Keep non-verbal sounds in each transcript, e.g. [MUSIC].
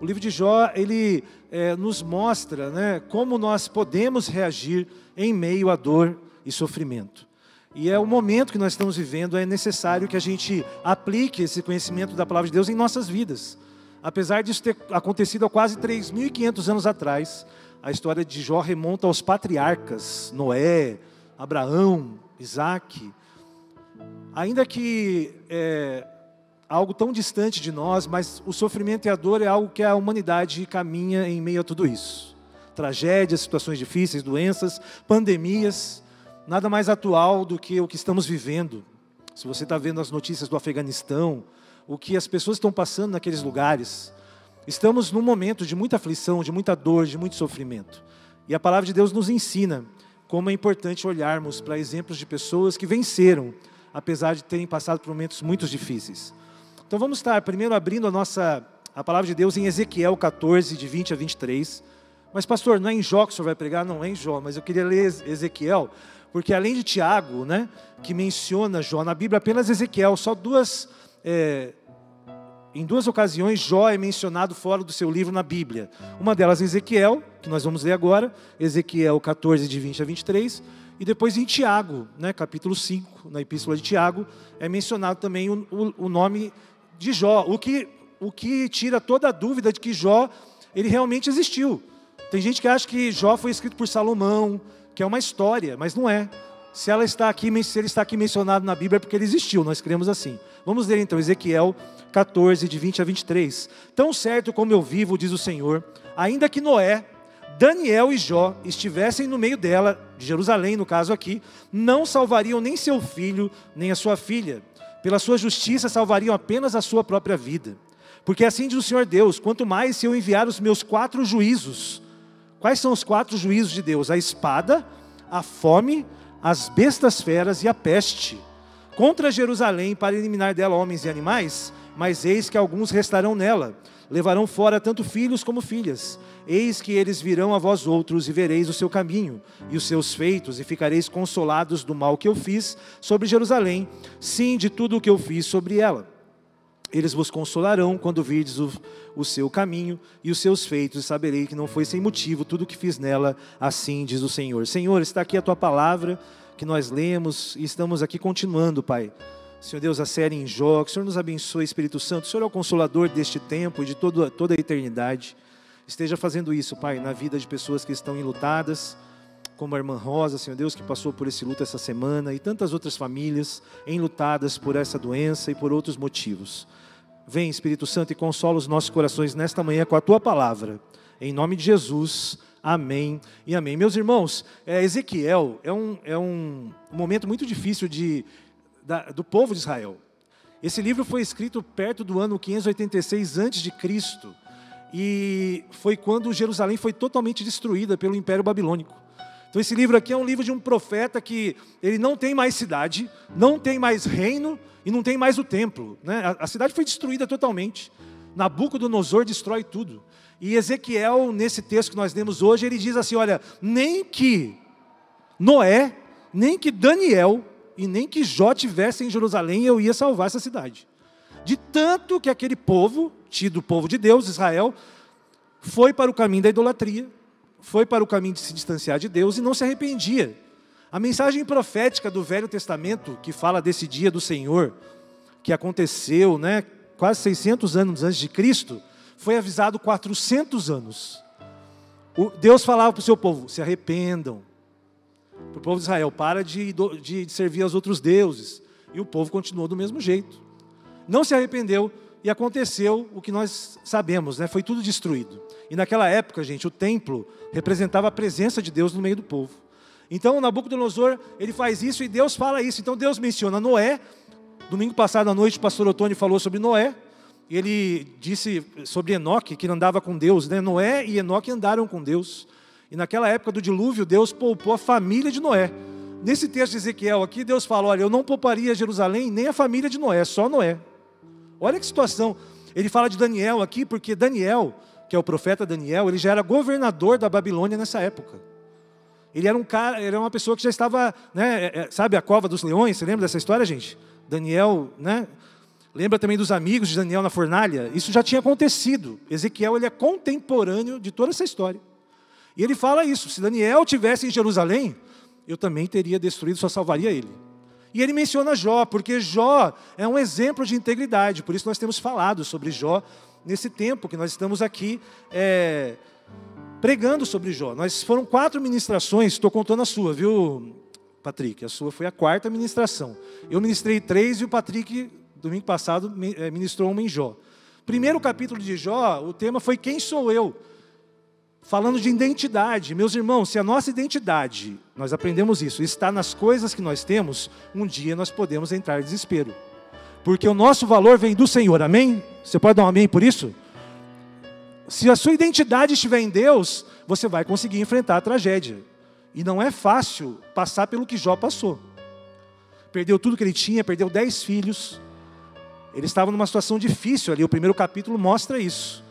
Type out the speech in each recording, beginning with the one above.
O livro de Jó, ele é, nos mostra né, como nós podemos reagir em meio à dor e sofrimento. E é o momento que nós estamos vivendo, é necessário que a gente aplique esse conhecimento da palavra de Deus em nossas vidas. Apesar disso ter acontecido há quase 3.500 anos atrás, a história de Jó remonta aos patriarcas, Noé, Abraão, Isaac. Ainda que é, algo tão distante de nós, mas o sofrimento e a dor é algo que a humanidade caminha em meio a tudo isso. Tragédias, situações difíceis, doenças, pandemias, nada mais atual do que o que estamos vivendo. Se você está vendo as notícias do Afeganistão, o que as pessoas estão passando naqueles lugares, estamos num momento de muita aflição, de muita dor, de muito sofrimento. E a palavra de Deus nos ensina como é importante olharmos para exemplos de pessoas que venceram, apesar de terem passado por momentos muito difíceis. Então vamos estar primeiro abrindo a nossa a palavra de Deus em Ezequiel 14, de 20 a 23. Mas, pastor, não é em Jó que o senhor vai pregar? Não, é em Jó, mas eu queria ler Ezequiel, porque além de Tiago, né, que menciona Jó na Bíblia, apenas Ezequiel, só duas, é, em duas ocasiões Jó é mencionado fora do seu livro na Bíblia. Uma delas em Ezequiel, que nós vamos ler agora, Ezequiel 14, de 20 a 23, e depois em Tiago, né, capítulo 5, na epístola de Tiago, é mencionado também o, o, o nome de Jó, o que, o que tira toda a dúvida de que Jó ele realmente existiu. Tem gente que acha que Jó foi escrito por Salomão, que é uma história, mas não é. Se ela está aqui, se ele está aqui mencionado na Bíblia é porque ele existiu, nós cremos assim. Vamos ler então Ezequiel 14, de 20 a 23. Tão certo como eu vivo, diz o Senhor, ainda que Noé, Daniel e Jó estivessem no meio dela, de Jerusalém no caso aqui, não salvariam nem seu filho, nem a sua filha pela sua justiça salvariam apenas a sua própria vida. Porque assim diz o Senhor Deus: quanto mais se eu enviar os meus quatro juízos. Quais são os quatro juízos de Deus? A espada, a fome, as bestas feras e a peste. Contra Jerusalém, para eliminar dela homens e animais, mas eis que alguns restarão nela. Levarão fora tanto filhos como filhas Eis que eles virão a vós outros e vereis o seu caminho e os seus feitos, e ficareis consolados do mal que eu fiz sobre Jerusalém, sim, de tudo o que eu fiz sobre ela. Eles vos consolarão quando virdes o, o seu caminho e os seus feitos, e saberei que não foi sem motivo tudo o que fiz nela, assim diz o Senhor. Senhor, está aqui a tua palavra que nós lemos e estamos aqui continuando, Pai. Senhor Deus, a série em Jó, que o Senhor nos abençoe, Espírito Santo. O Senhor é o consolador deste tempo e de todo, toda a eternidade esteja fazendo isso, Pai, na vida de pessoas que estão enlutadas, como a irmã Rosa, Senhor Deus, que passou por esse luto essa semana, e tantas outras famílias enlutadas por essa doença e por outros motivos. Vem, Espírito Santo, e consola os nossos corações nesta manhã com a tua palavra. Em nome de Jesus, amém e amém. Meus irmãos, é, Ezequiel é um, é um momento muito difícil de, da, do povo de Israel. Esse livro foi escrito perto do ano 586 a.C. E foi quando Jerusalém foi totalmente destruída pelo Império Babilônico. Então esse livro aqui é um livro de um profeta que ele não tem mais cidade, não tem mais reino e não tem mais o templo. Né? A, a cidade foi destruída totalmente. Nabucodonosor destrói tudo. E Ezequiel, nesse texto que nós lemos hoje, ele diz assim: olha, nem que Noé, nem que Daniel e nem que Jó tivessem em Jerusalém, eu ia salvar essa cidade. De tanto que aquele povo tido povo de Deus, Israel, foi para o caminho da idolatria, foi para o caminho de se distanciar de Deus e não se arrependia. A mensagem profética do Velho Testamento, que fala desse dia do Senhor, que aconteceu né, quase 600 anos antes de Cristo, foi avisado 400 anos. O, Deus falava para o seu povo: se arrependam. Para o povo de Israel, para de, de, servir aos outros deuses. E o povo continuou do mesmo jeito. Não se arrependeu, e aconteceu o que nós sabemos, né? foi tudo destruído. E naquela época, gente, o templo representava a presença de Deus no meio do povo. Então, Nabucodonosor, ele faz isso e Deus fala isso. Então, Deus menciona Noé. Domingo passado à noite, o pastor Otônio falou sobre Noé. Ele disse sobre Enoque, que andava com Deus. Né? Noé e Enoque andaram com Deus. E naquela época do dilúvio, Deus poupou a família de Noé. Nesse texto de Ezequiel aqui, Deus fala: Olha, eu não pouparia Jerusalém nem a família de Noé, só Noé. Olha que situação. Ele fala de Daniel aqui, porque Daniel, que é o profeta Daniel, ele já era governador da Babilônia nessa época. Ele era um cara, era uma pessoa que já estava, né, é, é, sabe a cova dos leões? Você lembra dessa história, gente? Daniel, né? Lembra também dos amigos de Daniel na fornalha? Isso já tinha acontecido. Ezequiel ele é contemporâneo de toda essa história. E ele fala isso: se Daniel tivesse em Jerusalém, eu também teria destruído, só salvaria ele. E ele menciona Jó, porque Jó é um exemplo de integridade. Por isso nós temos falado sobre Jó nesse tempo que nós estamos aqui é, pregando sobre Jó. Nós foram quatro ministrações, estou contando a sua, viu, Patrick? A sua foi a quarta ministração. Eu ministrei três e o Patrick, domingo passado, é, ministrou uma em Jó. Primeiro capítulo de Jó, o tema foi Quem sou eu? Falando de identidade. Meus irmãos, se a nossa identidade, nós aprendemos isso, está nas coisas que nós temos, um dia nós podemos entrar em desespero. Porque o nosso valor vem do Senhor, amém? Você pode dar um amém por isso? Se a sua identidade estiver em Deus, você vai conseguir enfrentar a tragédia. E não é fácil passar pelo que Jó passou. Perdeu tudo que ele tinha, perdeu dez filhos. Ele estava numa situação difícil ali, o primeiro capítulo mostra isso.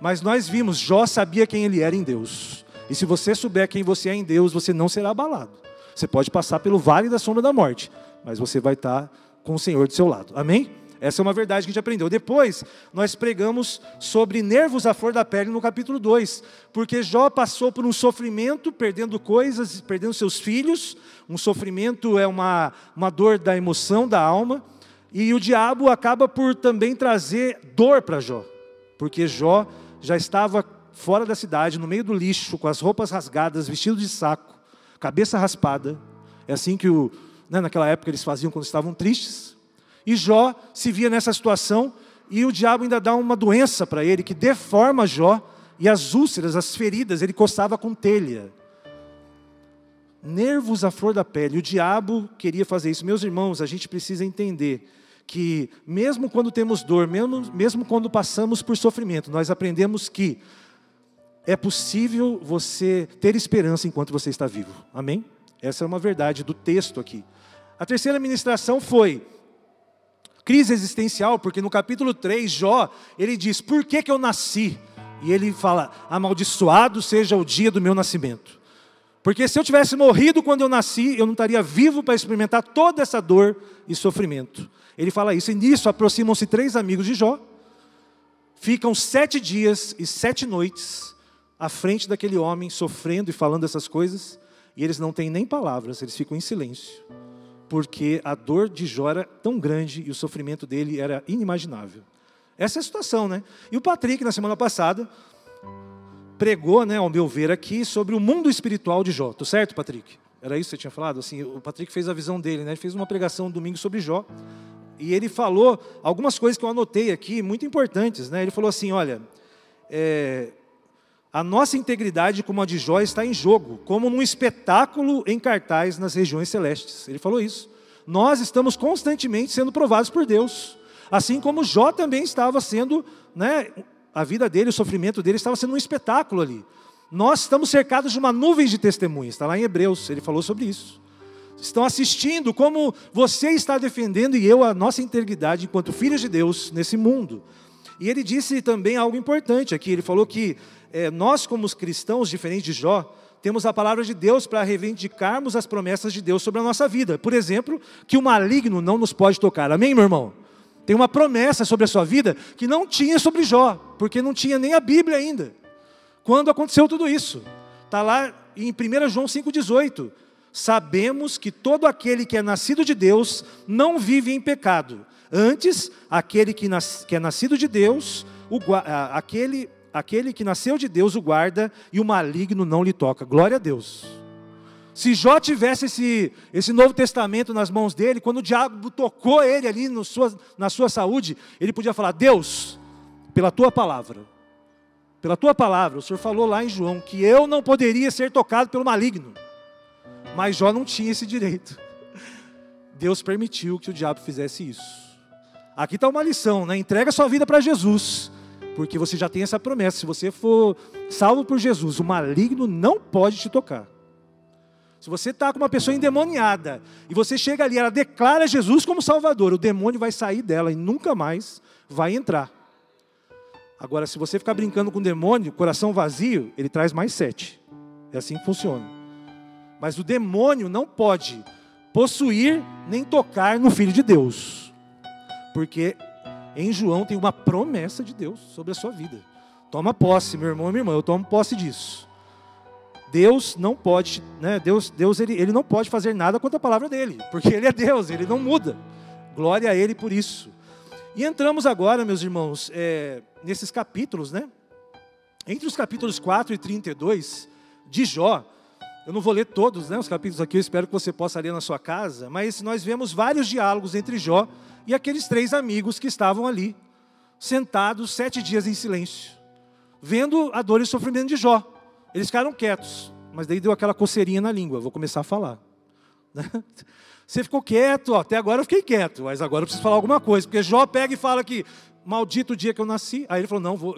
Mas nós vimos, Jó sabia quem ele era em Deus. E se você souber quem você é em Deus, você não será abalado. Você pode passar pelo vale da sombra da morte, mas você vai estar com o Senhor do seu lado. Amém? Essa é uma verdade que a gente aprendeu. Depois, nós pregamos sobre nervos à flor da pele no capítulo 2, porque Jó passou por um sofrimento, perdendo coisas, perdendo seus filhos. Um sofrimento é uma, uma dor da emoção, da alma. E o diabo acaba por também trazer dor para Jó, porque Jó já estava fora da cidade, no meio do lixo, com as roupas rasgadas, vestido de saco, cabeça raspada. É assim que o, né, naquela época eles faziam quando estavam tristes. E Jó se via nessa situação e o diabo ainda dá uma doença para ele que deforma Jó e as úlceras, as feridas, ele coçava com telha. Nervos à flor da pele. O diabo queria fazer isso. Meus irmãos, a gente precisa entender que mesmo quando temos dor, mesmo, mesmo quando passamos por sofrimento, nós aprendemos que é possível você ter esperança enquanto você está vivo. Amém? Essa é uma verdade do texto aqui. A terceira ministração foi crise existencial, porque no capítulo 3, Jó, ele diz: Por que, que eu nasci? E ele fala: Amaldiçoado seja o dia do meu nascimento. Porque se eu tivesse morrido quando eu nasci, eu não estaria vivo para experimentar toda essa dor e sofrimento. Ele fala isso, e nisso aproximam-se três amigos de Jó, ficam sete dias e sete noites à frente daquele homem, sofrendo e falando essas coisas, e eles não têm nem palavras, eles ficam em silêncio porque a dor de Jó era tão grande e o sofrimento dele era inimaginável. Essa é a situação, né? E o Patrick, na semana passada, pregou, né, ao meu ver aqui, sobre o mundo espiritual de Jó. Tô certo, Patrick? Era isso que você tinha falado? Assim, o Patrick fez a visão dele, né? Ele fez uma pregação domingo sobre Jó. E ele falou algumas coisas que eu anotei aqui, muito importantes, né? Ele falou assim: olha, é, a nossa integridade, como a de Jó, está em jogo, como num espetáculo em cartaz nas regiões celestes. Ele falou isso. Nós estamos constantemente sendo provados por Deus. Assim como Jó também estava sendo, né, a vida dele, o sofrimento dele estava sendo um espetáculo ali. Nós estamos cercados de uma nuvem de testemunhas, está lá em Hebreus, ele falou sobre isso. Estão assistindo como você está defendendo e eu a nossa integridade enquanto filhos de Deus nesse mundo. E ele disse também algo importante aqui, ele falou que é, nós, como os cristãos, diferente de Jó, temos a palavra de Deus para reivindicarmos as promessas de Deus sobre a nossa vida. Por exemplo, que o maligno não nos pode tocar. Amém, meu irmão? Tem uma promessa sobre a sua vida que não tinha sobre Jó, porque não tinha nem a Bíblia ainda. Quando aconteceu tudo isso? Está lá em 1 João 5,18. Sabemos que todo aquele que é nascido de Deus não vive em pecado. Antes, aquele que, nas, que é nascido de Deus, o, aquele aquele que nasceu de Deus o guarda e o maligno não lhe toca. Glória a Deus. Se Jó tivesse esse, esse Novo Testamento nas mãos dele, quando o diabo tocou ele ali no sua, na sua saúde, ele podia falar: Deus, pela tua palavra, pela tua palavra, o Senhor falou lá em João que eu não poderia ser tocado pelo maligno, mas Jó não tinha esse direito. Deus permitiu que o diabo fizesse isso. Aqui está uma lição, né? Entrega sua vida para Jesus porque você já tem essa promessa: se você for salvo por Jesus, o maligno não pode te tocar. Se você está com uma pessoa endemoniada e você chega ali, ela declara Jesus como Salvador, o demônio vai sair dela e nunca mais vai entrar. Agora, se você ficar brincando com o demônio, coração vazio, ele traz mais sete. É assim que funciona. Mas o demônio não pode possuir nem tocar no Filho de Deus, porque Em João tem uma promessa de Deus sobre a sua vida. Toma posse, meu irmão e minha irmã, eu tomo posse disso. Deus não pode, né? Deus, Deus ele, ele não pode fazer nada contra a palavra dele, porque ele é Deus, ele não muda. Glória a ele por isso. E entramos agora, meus irmãos, é, nesses capítulos, né? Entre os capítulos 4 e 32 de Jó, eu não vou ler todos, né? Os capítulos aqui, eu espero que você possa ler na sua casa, mas nós vemos vários diálogos entre Jó e aqueles três amigos que estavam ali, sentados sete dias em silêncio, vendo a dor e o sofrimento de Jó. Eles ficaram quietos, mas daí deu aquela coceirinha na língua, vou começar a falar. Né? [LAUGHS] Você ficou quieto, ó, até agora eu fiquei quieto, mas agora eu preciso falar alguma coisa, porque Jó pega e fala que maldito o dia que eu nasci. Aí ele falou: não, vou.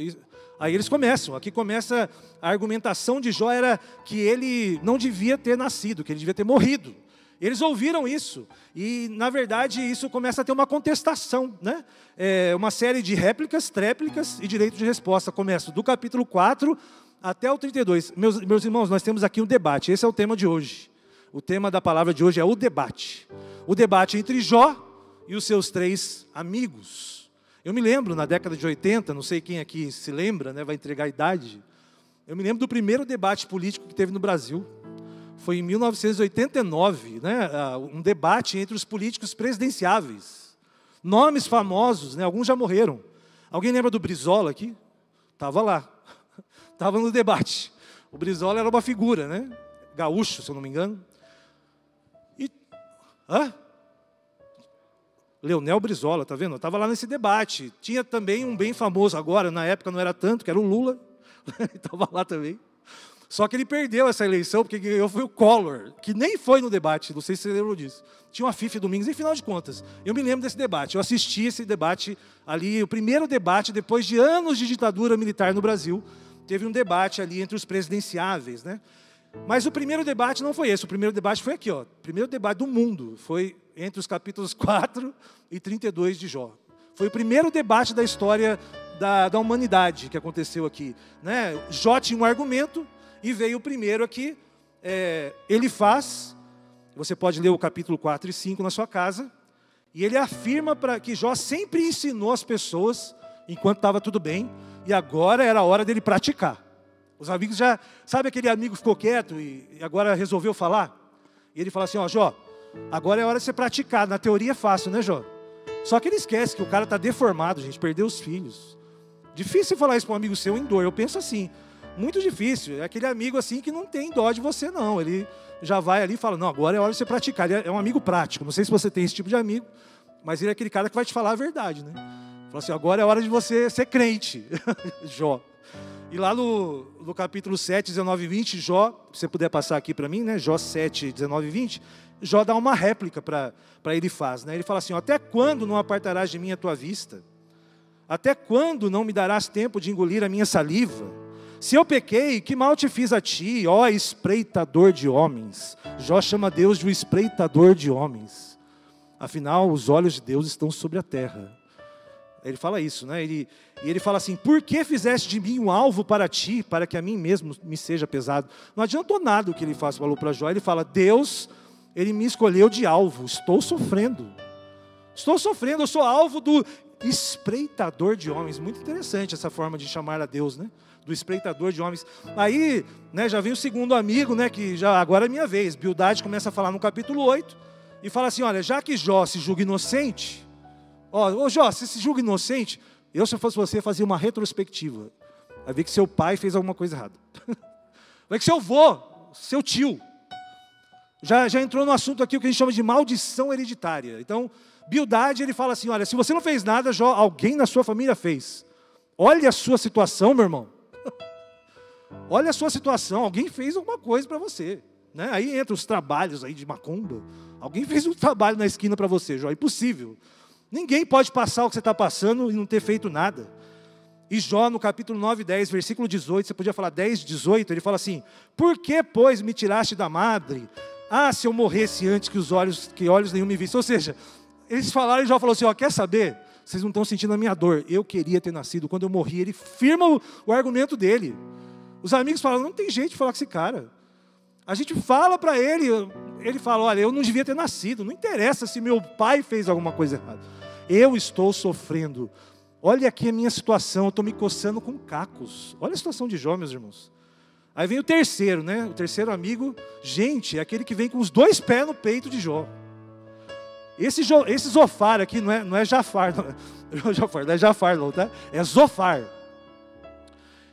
Aí eles começam. Aqui começa a argumentação de Jó era que ele não devia ter nascido, que ele devia ter morrido. Eles ouviram isso e, na verdade, isso começa a ter uma contestação, né? É uma série de réplicas, tréplicas e direito de resposta. Começa do capítulo 4 até o 32. Meus, meus irmãos, nós temos aqui um debate. Esse é o tema de hoje. O tema da palavra de hoje é o debate. O debate entre Jó e os seus três amigos. Eu me lembro, na década de 80, não sei quem aqui se lembra, né, vai entregar a idade. Eu me lembro do primeiro debate político que teve no Brasil. Foi em 1989, né, um debate entre os políticos presidenciáveis. Nomes famosos, né, alguns já morreram. Alguém lembra do Brizola aqui? Estava lá. [LAUGHS] Estava no debate. O Brizola era uma figura, né? Gaúcho, se eu não me engano. Hã? Leonel Brizola, tá vendo? Estava lá nesse debate. Tinha também um bem famoso agora, na época não era tanto, que era o Lula. [LAUGHS] Estava lá também. Só que ele perdeu essa eleição, porque ganhou foi o Collor, que nem foi no debate, não sei se você lembram disso. Tinha uma FIFA Domingos, em final de contas. Eu me lembro desse debate, eu assisti esse debate ali, o primeiro debate, depois de anos de ditadura militar no Brasil, teve um debate ali entre os presidenciáveis, né? Mas o primeiro debate não foi esse, o primeiro debate foi aqui, ó. O primeiro debate do mundo foi entre os capítulos [LAUGHS] 4 e 32 de Jó. Foi o primeiro debate da história da, da humanidade que aconteceu aqui. Né? Jó tinha um argumento e veio o primeiro aqui. É, ele faz, você pode ler o capítulo 4 e 5 na sua casa, e ele afirma para que Jó sempre ensinou as pessoas enquanto estava tudo bem, e agora era a hora dele praticar. Os amigos já. Sabe aquele amigo ficou quieto e agora resolveu falar? E ele fala assim: Ó, Jó, agora é hora de você praticar. Na teoria é fácil, né, Jó? Só que ele esquece que o cara está deformado, gente, perdeu os filhos. Difícil falar isso para um amigo seu em dor. Eu penso assim, muito difícil. É aquele amigo assim que não tem dó de você, não. Ele já vai ali e fala: Não, agora é hora de você praticar. Ele é um amigo prático. Não sei se você tem esse tipo de amigo, mas ele é aquele cara que vai te falar a verdade, né? Fala assim: agora é hora de você ser crente, [LAUGHS] Jó. E lá no, no capítulo 7, 19 e 20, Jó, se você puder passar aqui para mim, né? Jó 7, 19 e 20, Jó dá uma réplica para ele faz, né? Ele fala assim: Até quando não apartarás de mim a tua vista? Até quando não me darás tempo de engolir a minha saliva? Se eu pequei, que mal te fiz a ti, ó espreitador de homens? Jó chama Deus de um espreitador de homens. Afinal, os olhos de Deus estão sobre a terra ele fala isso, né? Ele, e ele fala assim: Por que fizeste de mim um alvo para ti, para que a mim mesmo me seja pesado? Não adiantou nada o que ele faz, falou para Jó. Ele fala: Deus, ele me escolheu de alvo, estou sofrendo. Estou sofrendo, eu sou alvo do espreitador de homens. Muito interessante essa forma de chamar a Deus, né? Do espreitador de homens. Aí, né, já vem o segundo amigo, né? Que já agora é minha vez. Bildade começa a falar no capítulo 8 e fala assim: Olha, já que Jó se julga inocente Ó, ô Jó, você se julga inocente? Eu, se eu fosse você, fazia uma retrospectiva. Vai ver que seu pai fez alguma coisa errada. [LAUGHS] Vai que seu avô, seu tio, já, já entrou no assunto aqui o que a gente chama de maldição hereditária. Então, Bildade, ele fala assim: olha, se você não fez nada, Jó, alguém na sua família fez. Olha a sua situação, meu irmão. [LAUGHS] Olha a sua situação, alguém fez alguma coisa para você. Né? Aí entra os trabalhos aí de macumba. Alguém fez um trabalho na esquina para você, Jó. Impossível. Ninguém pode passar o que você está passando e não ter feito nada. E Jó, no capítulo 9, 10, versículo 18, você podia falar 10, 18, ele fala assim: Por que, pois, me tiraste da madre? Ah, se eu morresse antes que os olhos, que olhos nenhum me vissem. Ou seja, eles falaram e Jó falou assim: ó, quer saber? Vocês não estão sentindo a minha dor. Eu queria ter nascido. Quando eu morri, ele firma o, o argumento dele. Os amigos falam: não tem jeito de falar com esse cara. A gente fala para ele, ele fala: olha, eu não devia ter nascido. Não interessa se meu pai fez alguma coisa errada. Eu estou sofrendo. Olha aqui a minha situação, eu estou me coçando com cacos. Olha a situação de Jó, meus irmãos. Aí vem o terceiro, né? O terceiro amigo, gente, é aquele que vem com os dois pés no peito de Jó. Esse, esse Zofar aqui não é, não é Jafar, não é, [LAUGHS] Jafar, não é Jafar, não, tá? É Zofar.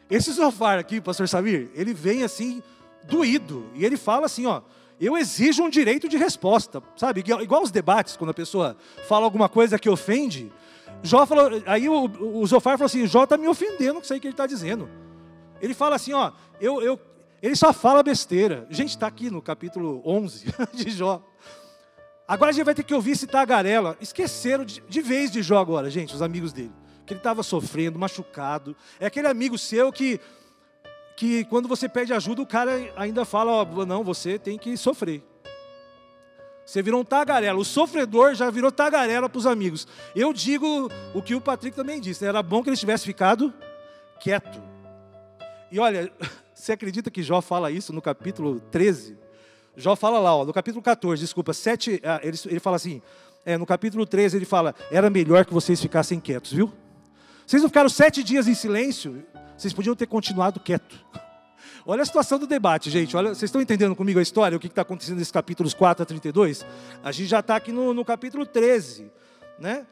Esse Zofar aqui, pastor Samir, ele vem assim, doído, e ele fala assim: ó, eu exijo um direito de resposta, sabe? Igual os debates, quando a pessoa fala alguma coisa que ofende. Jó falou, aí o, o Zofar falou assim: Jó está me ofendendo com isso aí que ele está dizendo. Ele fala assim: ó, eu, eu, ele só fala besteira. Gente, está aqui no capítulo 11 [LAUGHS] de Jó. Agora a gente vai ter que ouvir esse tagarela. Esqueceram de, de vez de Jó agora, gente, os amigos dele. Que ele estava sofrendo, machucado. É aquele amigo seu que que quando você pede ajuda, o cara ainda fala: ó, não, você tem que sofrer. Você virou um tagarela. O sofredor já virou tagarela para os amigos. Eu digo o que o Patrick também disse: né? era bom que ele tivesse ficado quieto. E olha, [LAUGHS] você acredita que Jó fala isso no capítulo 13? Jó fala lá, ó, no capítulo 14, desculpa, 7, ah, ele, ele fala assim: é, no capítulo 13 ele fala: era melhor que vocês ficassem quietos, viu? Vocês não ficaram sete dias em silêncio? Vocês podiam ter continuado quieto. [LAUGHS] Olha a situação do debate, gente. Olha, vocês estão entendendo comigo a história? O que está acontecendo nesses capítulos 4 a 32? A gente já está aqui no, no, capítulo 13, né?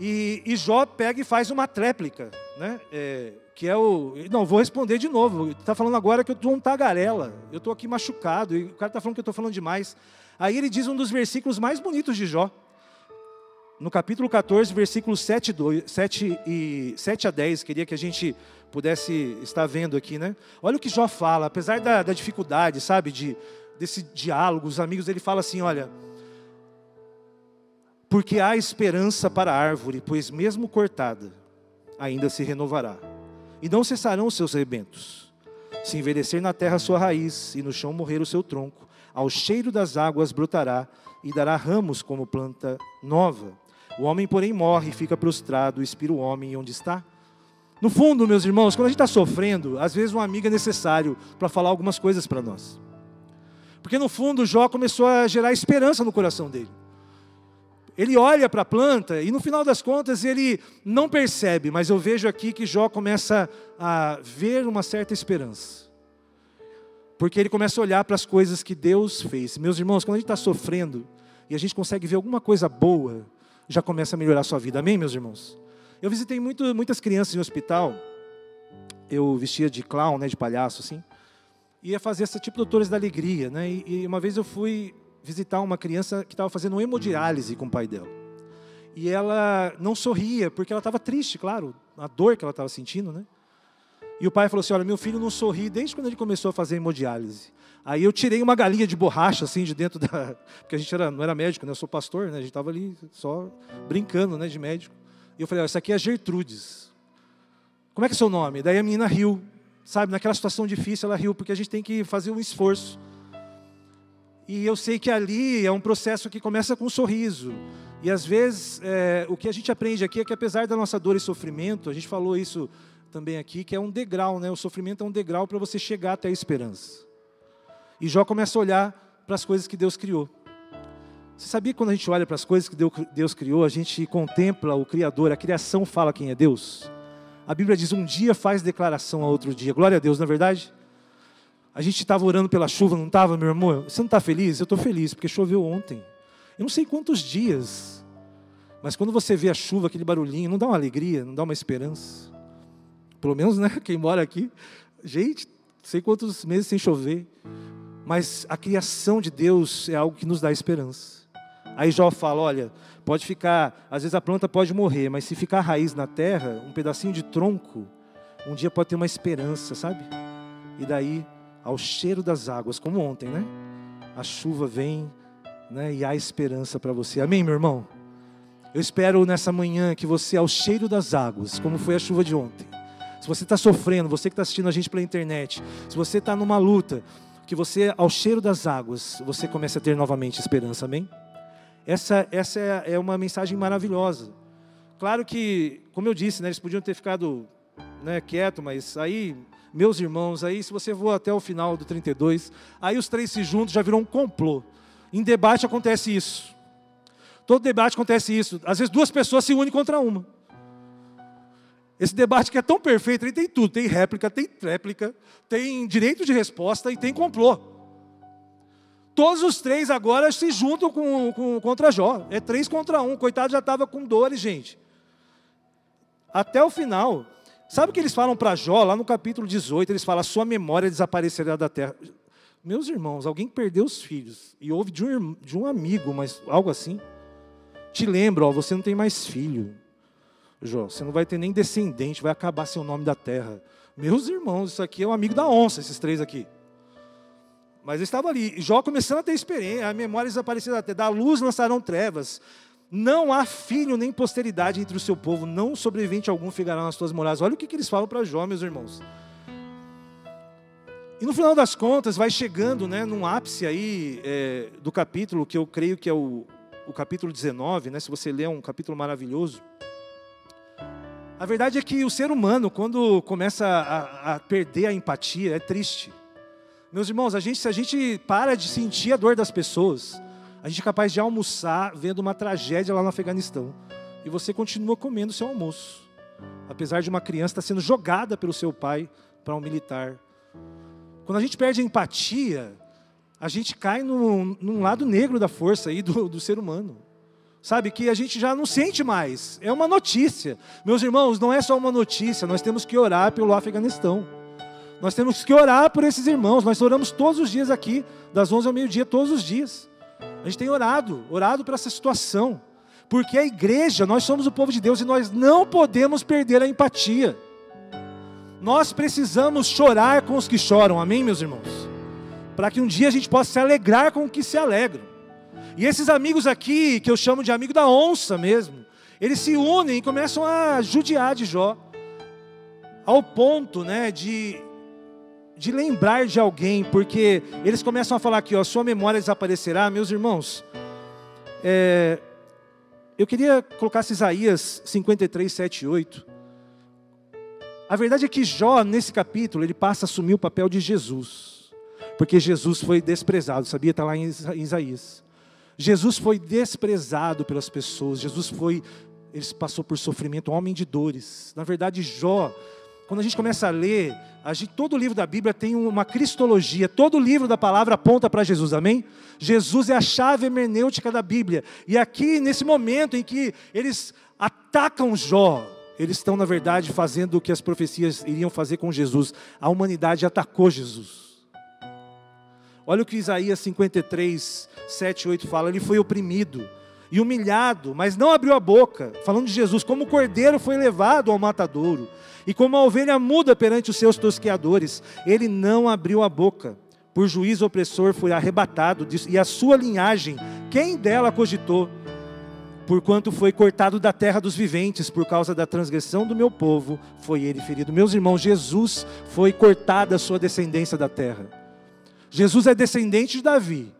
E, e, Jó pega e faz uma tréplica, né? É, que é o. Não, vou responder de novo. Está falando agora que eu estou um tagarela. Eu estou aqui machucado. E o cara está falando que eu estou falando demais. Aí ele diz um dos versículos mais bonitos de Jó no capítulo 14, versículos 7, 2, 7, e, 7 a 10, queria que a gente pudesse estar vendo aqui, né? Olha o que Jó fala, apesar da, da dificuldade, sabe, de, desse diálogo, os amigos dele falam assim: olha, porque há esperança para a árvore, pois mesmo cortada, ainda se renovará, e não cessarão os seus rebentos. Se envelhecer na terra a sua raiz, e no chão morrer o seu tronco, ao cheiro das águas brotará, e dará ramos como planta nova. O homem, porém, morre e fica prostrado, expira o homem onde está. No fundo, meus irmãos, quando a gente está sofrendo, às vezes um amigo é necessário para falar algumas coisas para nós. Porque no fundo, Jó começou a gerar esperança no coração dele. Ele olha para a planta e no final das contas ele não percebe, mas eu vejo aqui que Jó começa a ver uma certa esperança. Porque ele começa a olhar para as coisas que Deus fez. Meus irmãos, quando a gente está sofrendo e a gente consegue ver alguma coisa boa, já começa a melhorar a sua vida. Amém, meus irmãos? Eu visitei muito, muitas crianças em hospital. Eu vestia de clown, né, de palhaço, assim. Ia fazer esse tipo de doutores da alegria, né? E, e uma vez eu fui visitar uma criança que estava fazendo hemodiálise com o pai dela. E ela não sorria, porque ela estava triste, claro, a dor que ela estava sentindo, né? E o pai falou assim: Olha, meu filho não sorri desde quando ele começou a fazer hemodiálise. Aí eu tirei uma galinha de borracha, assim, de dentro da. [LAUGHS] Porque a gente era, não era médico, né? Eu sou pastor, né? A gente estava ali só brincando, né? De médico. E eu falei: Essa aqui é a Gertrudes. Como é que é seu nome? Daí a menina riu. Sabe, naquela situação difícil, ela riu, porque a gente tem que fazer um esforço. E eu sei que ali é um processo que começa com um sorriso. E às vezes, é, o que a gente aprende aqui é que apesar da nossa dor e sofrimento, a gente falou isso também aqui, que é um degrau, né? O sofrimento é um degrau para você chegar até a esperança. E Jó começa a olhar para as coisas que Deus criou. Você sabia que quando a gente olha para as coisas que Deus criou, a gente contempla o Criador, a criação fala quem é Deus? A Bíblia diz: um dia faz declaração a outro dia. Glória a Deus, não é verdade? A gente estava orando pela chuva, não estava, meu irmão? Você não está feliz? Eu estou feliz, porque choveu ontem. Eu não sei quantos dias, mas quando você vê a chuva, aquele barulhinho, não dá uma alegria, não dá uma esperança? Pelo menos, né? [LAUGHS] Quem mora aqui, gente, sei quantos meses sem chover. Mas a criação de Deus é algo que nos dá esperança. Aí Jó fala: olha, pode ficar, às vezes a planta pode morrer, mas se ficar raiz na terra, um pedacinho de tronco, um dia pode ter uma esperança, sabe? E daí, ao cheiro das águas, como ontem, né? A chuva vem, né? E há esperança para você. Amém, meu irmão? Eu espero nessa manhã que você, ao cheiro das águas, como foi a chuva de ontem, se você está sofrendo, você que está assistindo a gente pela internet, se você está numa luta, que você, ao cheiro das águas, você comece a ter novamente esperança, amém? Essa, essa é, é uma mensagem maravilhosa. Claro que, como eu disse, né, eles podiam ter ficado né, quieto, mas aí, meus irmãos, aí se você for até o final do 32, aí os três se juntam, já virou um complô. Em debate acontece isso. Todo debate acontece isso. Às vezes duas pessoas se unem contra uma. Esse debate que é tão perfeito, ele tem tudo. Tem réplica, tem tréplica, tem direito de resposta e tem complô. Todos os três agora se juntam com, com, contra Jó. É três contra um. Coitado já estava com dores, gente. Até o final. Sabe o que eles falam para Jó, lá no capítulo 18? Eles falam: a sua memória desaparecerá da terra. Meus irmãos, alguém perdeu os filhos e houve de um, de um amigo, mas algo assim. Te lembro, ó, você não tem mais filho. Jó, você não vai ter nem descendente, vai acabar seu nome da terra. Meus irmãos, isso aqui é um amigo da onça, esses três aqui. Mas estava ali, Jó começando a ter experiência, a memória desaparecida até. Da luz lançarão trevas. Não há filho nem posteridade entre o seu povo, não sobrevivente algum ficará nas suas moradas. Olha o que, que eles falam para Jó, meus irmãos. E no final das contas, vai chegando né, num ápice aí é, do capítulo, que eu creio que é o, o capítulo 19, né, se você ler, é um capítulo maravilhoso. A verdade é que o ser humano, quando começa a, a, perder a empatia, é triste. Meus irmãos, a gente, se a gente para de sentir a dor das pessoas, a gente é capaz de almoçar vendo uma tragédia lá no Afeganistão. E você continua comendo seu almoço. Apesar de uma criança estar sendo jogada pelo seu pai para um militar. Quando a gente perde a empatia, a gente cai num, num lado negro da força aí do, do ser humano. Sabe, que a gente já não sente mais. É uma notícia. Meus irmãos, não é só uma notícia, nós temos que orar pelo Afeganistão. Nós temos que orar por esses irmãos. Nós oramos todos os dias aqui, das 11 ao meio-dia, todos os dias. A gente tem orado, orado para essa situação. Porque a igreja, nós somos o povo de Deus e nós não podemos perder a empatia. Nós precisamos chorar com os que choram, amém, meus irmãos? para que um dia a gente possa se alegrar com o que se alegram. E esses amigos aqui, que eu chamo de amigo da onça mesmo, eles se unem e começam a judiar de Jó, ao ponto né, de, de lembrar de alguém, porque eles começam a falar aqui, ó, sua memória desaparecerá, meus irmãos. É, eu queria colocar Isaías 53, 7 e 8. A verdade é que Jó, nesse capítulo, ele passa a assumir o papel de Jesus. Porque Jesus foi desprezado, sabia? Está lá em Isaías. Jesus foi desprezado pelas pessoas, Jesus foi, ele passou por sofrimento, um homem de dores. Na verdade, Jó, quando a gente começa a ler, a gente, todo o livro da Bíblia tem uma cristologia, todo o livro da palavra aponta para Jesus, amém? Jesus é a chave hermenêutica da Bíblia. E aqui, nesse momento em que eles atacam Jó, eles estão, na verdade, fazendo o que as profecias iriam fazer com Jesus. A humanidade atacou Jesus. Olha o que Isaías 53, 7 e 8 fala: ele foi oprimido e humilhado, mas não abriu a boca, falando de Jesus, como o cordeiro foi levado ao matadouro, e como a ovelha muda perante os seus tosqueadores, ele não abriu a boca. Por juízo opressor foi arrebatado, e a sua linhagem, quem dela cogitou? Porquanto foi cortado da terra dos viventes, por causa da transgressão do meu povo, foi ele ferido. Meus irmãos, Jesus foi cortada a sua descendência da terra. Jesus é descendente de Davi,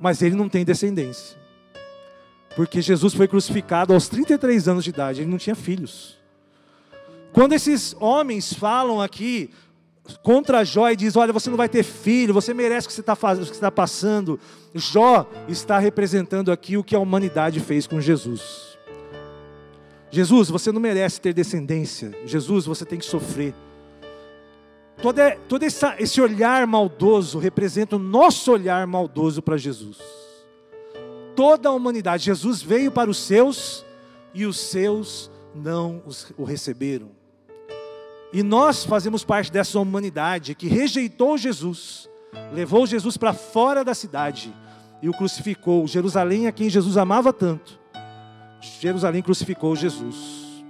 mas ele não tem descendência. Porque Jesus foi crucificado aos 33 anos de idade, ele não tinha filhos. Quando esses homens falam aqui contra Jó e diz: Olha, você não vai ter filho, você merece o que você está fazendo, o que está passando. Jó está representando aqui o que a humanidade fez com Jesus. Jesus, você não merece ter descendência. Jesus, você tem que sofrer. Todo, todo essa, esse olhar maldoso representa o nosso olhar maldoso para Jesus. Toda a humanidade, Jesus veio para os seus e os seus não os, o receberam. E nós fazemos parte dessa humanidade que rejeitou Jesus, levou Jesus para fora da cidade e o crucificou. Jerusalém, a quem Jesus amava tanto, Jerusalém crucificou Jesus.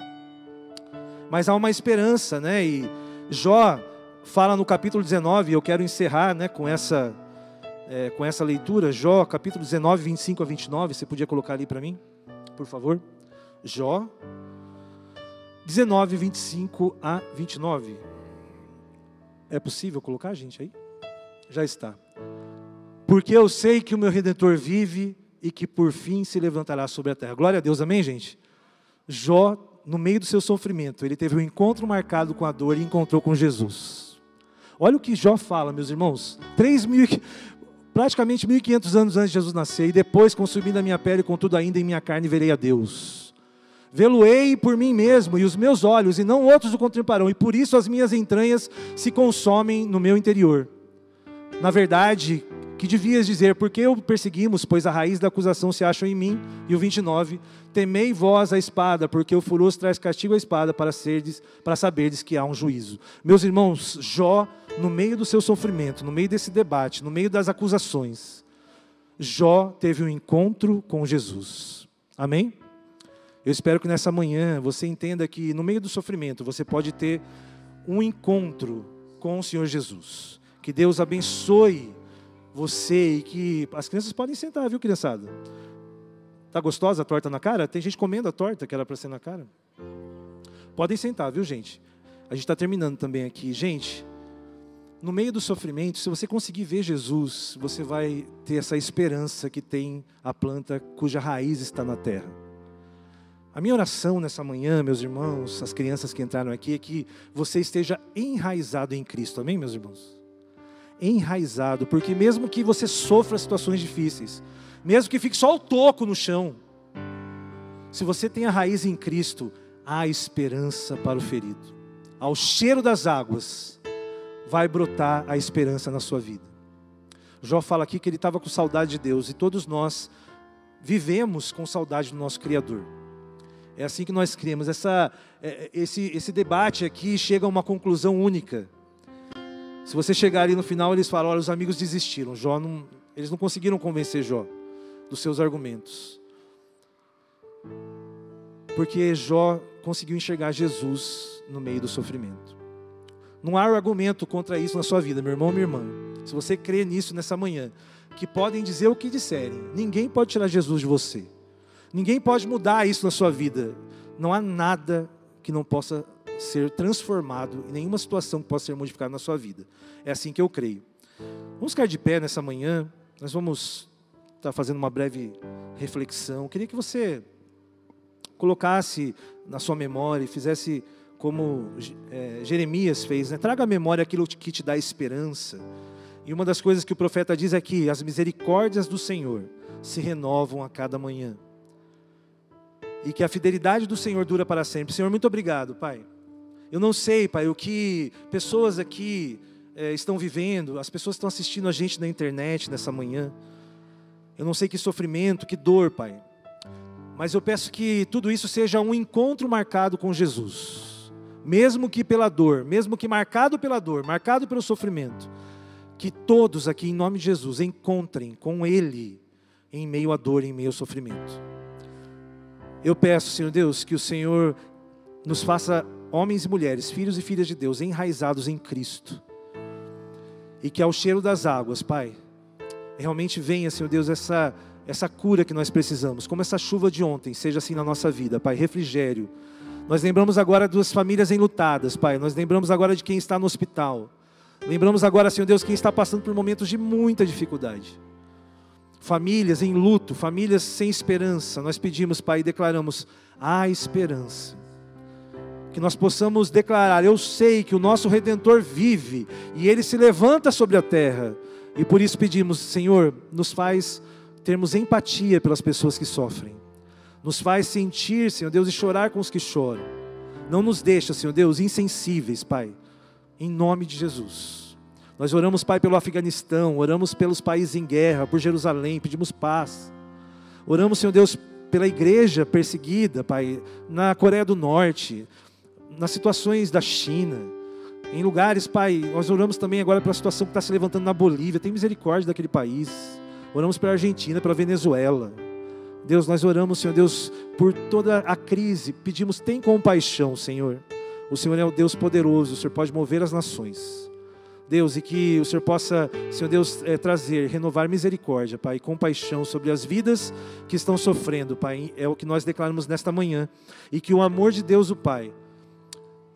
Mas há uma esperança, né? E Jó fala no capítulo 19, eu quero encerrar né, com, essa, é, com essa leitura, Jó, capítulo 19, 25 a 29, você podia colocar ali para mim, por favor? Jó, 19, 25 a 29. É possível colocar, gente, aí? Já está. Porque eu sei que o meu Redentor vive e que por fim se levantará sobre a terra. Glória a Deus, amém, gente? Jó, no meio do seu sofrimento, ele teve um encontro marcado com a dor e encontrou com Jesus. Olha o que Jó fala, meus irmãos. 3 mil. praticamente 1500 anos antes de Jesus nascer, e depois, consumindo a minha pele, contudo ainda em minha carne verei a Deus. Vê-lo-ei por mim mesmo, e os meus olhos, e não outros o contemplarão, e por isso as minhas entranhas se consomem no meu interior. Na verdade, que devias dizer, por que o perseguimos, pois a raiz da acusação se acha em mim. E o 29, temei vós a espada, porque o furor traz castigo à espada para, serdes, para saberdes que há um juízo. Meus irmãos, Jó, no meio do seu sofrimento, no meio desse debate, no meio das acusações, Jó teve um encontro com Jesus. Amém? Eu espero que nessa manhã você entenda que no meio do sofrimento você pode ter um encontro com o Senhor Jesus. Que Deus abençoe você e que as crianças podem sentar, viu, criançada? Tá gostosa a torta na cara? Tem gente comendo a torta que era para ser na cara. Podem sentar, viu, gente? A gente está terminando também aqui. Gente, no meio do sofrimento, se você conseguir ver Jesus, você vai ter essa esperança que tem a planta cuja raiz está na terra. A minha oração nessa manhã, meus irmãos, as crianças que entraram aqui, é que você esteja enraizado em Cristo. Amém, meus irmãos? Enraizado, porque mesmo que você sofra situações difíceis, mesmo que fique só o toco no chão, se você tem a raiz em Cristo, há esperança para o ferido. Ao cheiro das águas, vai brotar a esperança na sua vida. Jó fala aqui que ele estava com saudade de Deus e todos nós vivemos com saudade do nosso Criador. É assim que nós criamos. Essa, é, esse, esse debate aqui chega a uma conclusão única. Se você chegar ali no final, eles falam: olha, os amigos desistiram. Jó não, eles não conseguiram convencer Jó dos seus argumentos. Porque Jó conseguiu enxergar Jesus no meio do sofrimento. Não há argumento contra isso na sua vida, meu irmão, minha irmã. Se você crê nisso nessa manhã, que podem dizer o que disserem, ninguém pode tirar Jesus de você. Ninguém pode mudar isso na sua vida. Não há nada que não possa ser transformado em nenhuma situação que possa ser modificada na sua vida. É assim que eu creio. Vamos ficar de pé nessa manhã. Nós vamos estar fazendo uma breve reflexão. Eu queria que você colocasse na sua memória e fizesse como é, Jeremias fez, né? traga à memória aquilo que te dá esperança. E uma das coisas que o profeta diz é que as misericórdias do Senhor se renovam a cada manhã. E que a fidelidade do Senhor dura para sempre. Senhor, muito obrigado, Pai. Eu não sei, Pai, o que pessoas aqui é, estão vivendo, as pessoas estão assistindo a gente na internet nessa manhã. Eu não sei que sofrimento, que dor, Pai. Mas eu peço que tudo isso seja um encontro marcado com Jesus. Mesmo que pela dor, mesmo que marcado pela dor, marcado pelo sofrimento. Que todos aqui, em nome de Jesus, encontrem com Ele em meio à dor, em meio ao sofrimento. Eu peço, Senhor Deus, que o Senhor nos faça homens e mulheres, filhos e filhas de Deus, enraizados em Cristo. E que ao cheiro das águas, Pai, realmente venha, Senhor Deus, essa, essa cura que nós precisamos, como essa chuva de ontem, seja assim na nossa vida, Pai, refrigério. Nós lembramos agora das famílias enlutadas, Pai, nós lembramos agora de quem está no hospital. Lembramos agora, Senhor Deus, quem está passando por momentos de muita dificuldade. Famílias em luto, famílias sem esperança. Nós pedimos, Pai, e declaramos: há esperança que nós possamos declarar: Eu sei que o nosso redentor vive e ele se levanta sobre a terra. E por isso pedimos, Senhor, nos faz termos empatia pelas pessoas que sofrem, nos faz sentir, Senhor Deus, e chorar com os que choram. Não nos deixa, Senhor Deus, insensíveis, Pai, em nome de Jesus. Nós oramos, Pai, pelo Afeganistão, oramos pelos países em guerra, por Jerusalém, pedimos paz. Oramos, Senhor Deus, pela igreja perseguida, Pai, na Coreia do Norte, nas situações da China, em lugares, Pai, nós oramos também agora pela situação que está se levantando na Bolívia, tem misericórdia daquele país. Oramos pela Argentina, pela Venezuela. Deus, nós oramos, Senhor Deus, por toda a crise, pedimos, tem compaixão, Senhor. O Senhor é o Deus poderoso, o Senhor pode mover as nações. Deus, e que o Senhor possa, Senhor Deus, é, trazer, renovar misericórdia, Pai, compaixão sobre as vidas que estão sofrendo, Pai. É o que nós declaramos nesta manhã. E que o amor de Deus, o Pai,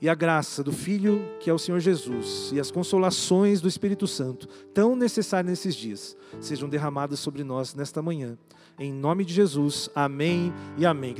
e a graça do Filho, que é o Senhor Jesus, e as consolações do Espírito Santo, tão necessárias nesses dias, sejam derramadas sobre nós nesta manhã. Em nome de Jesus, amém e amém.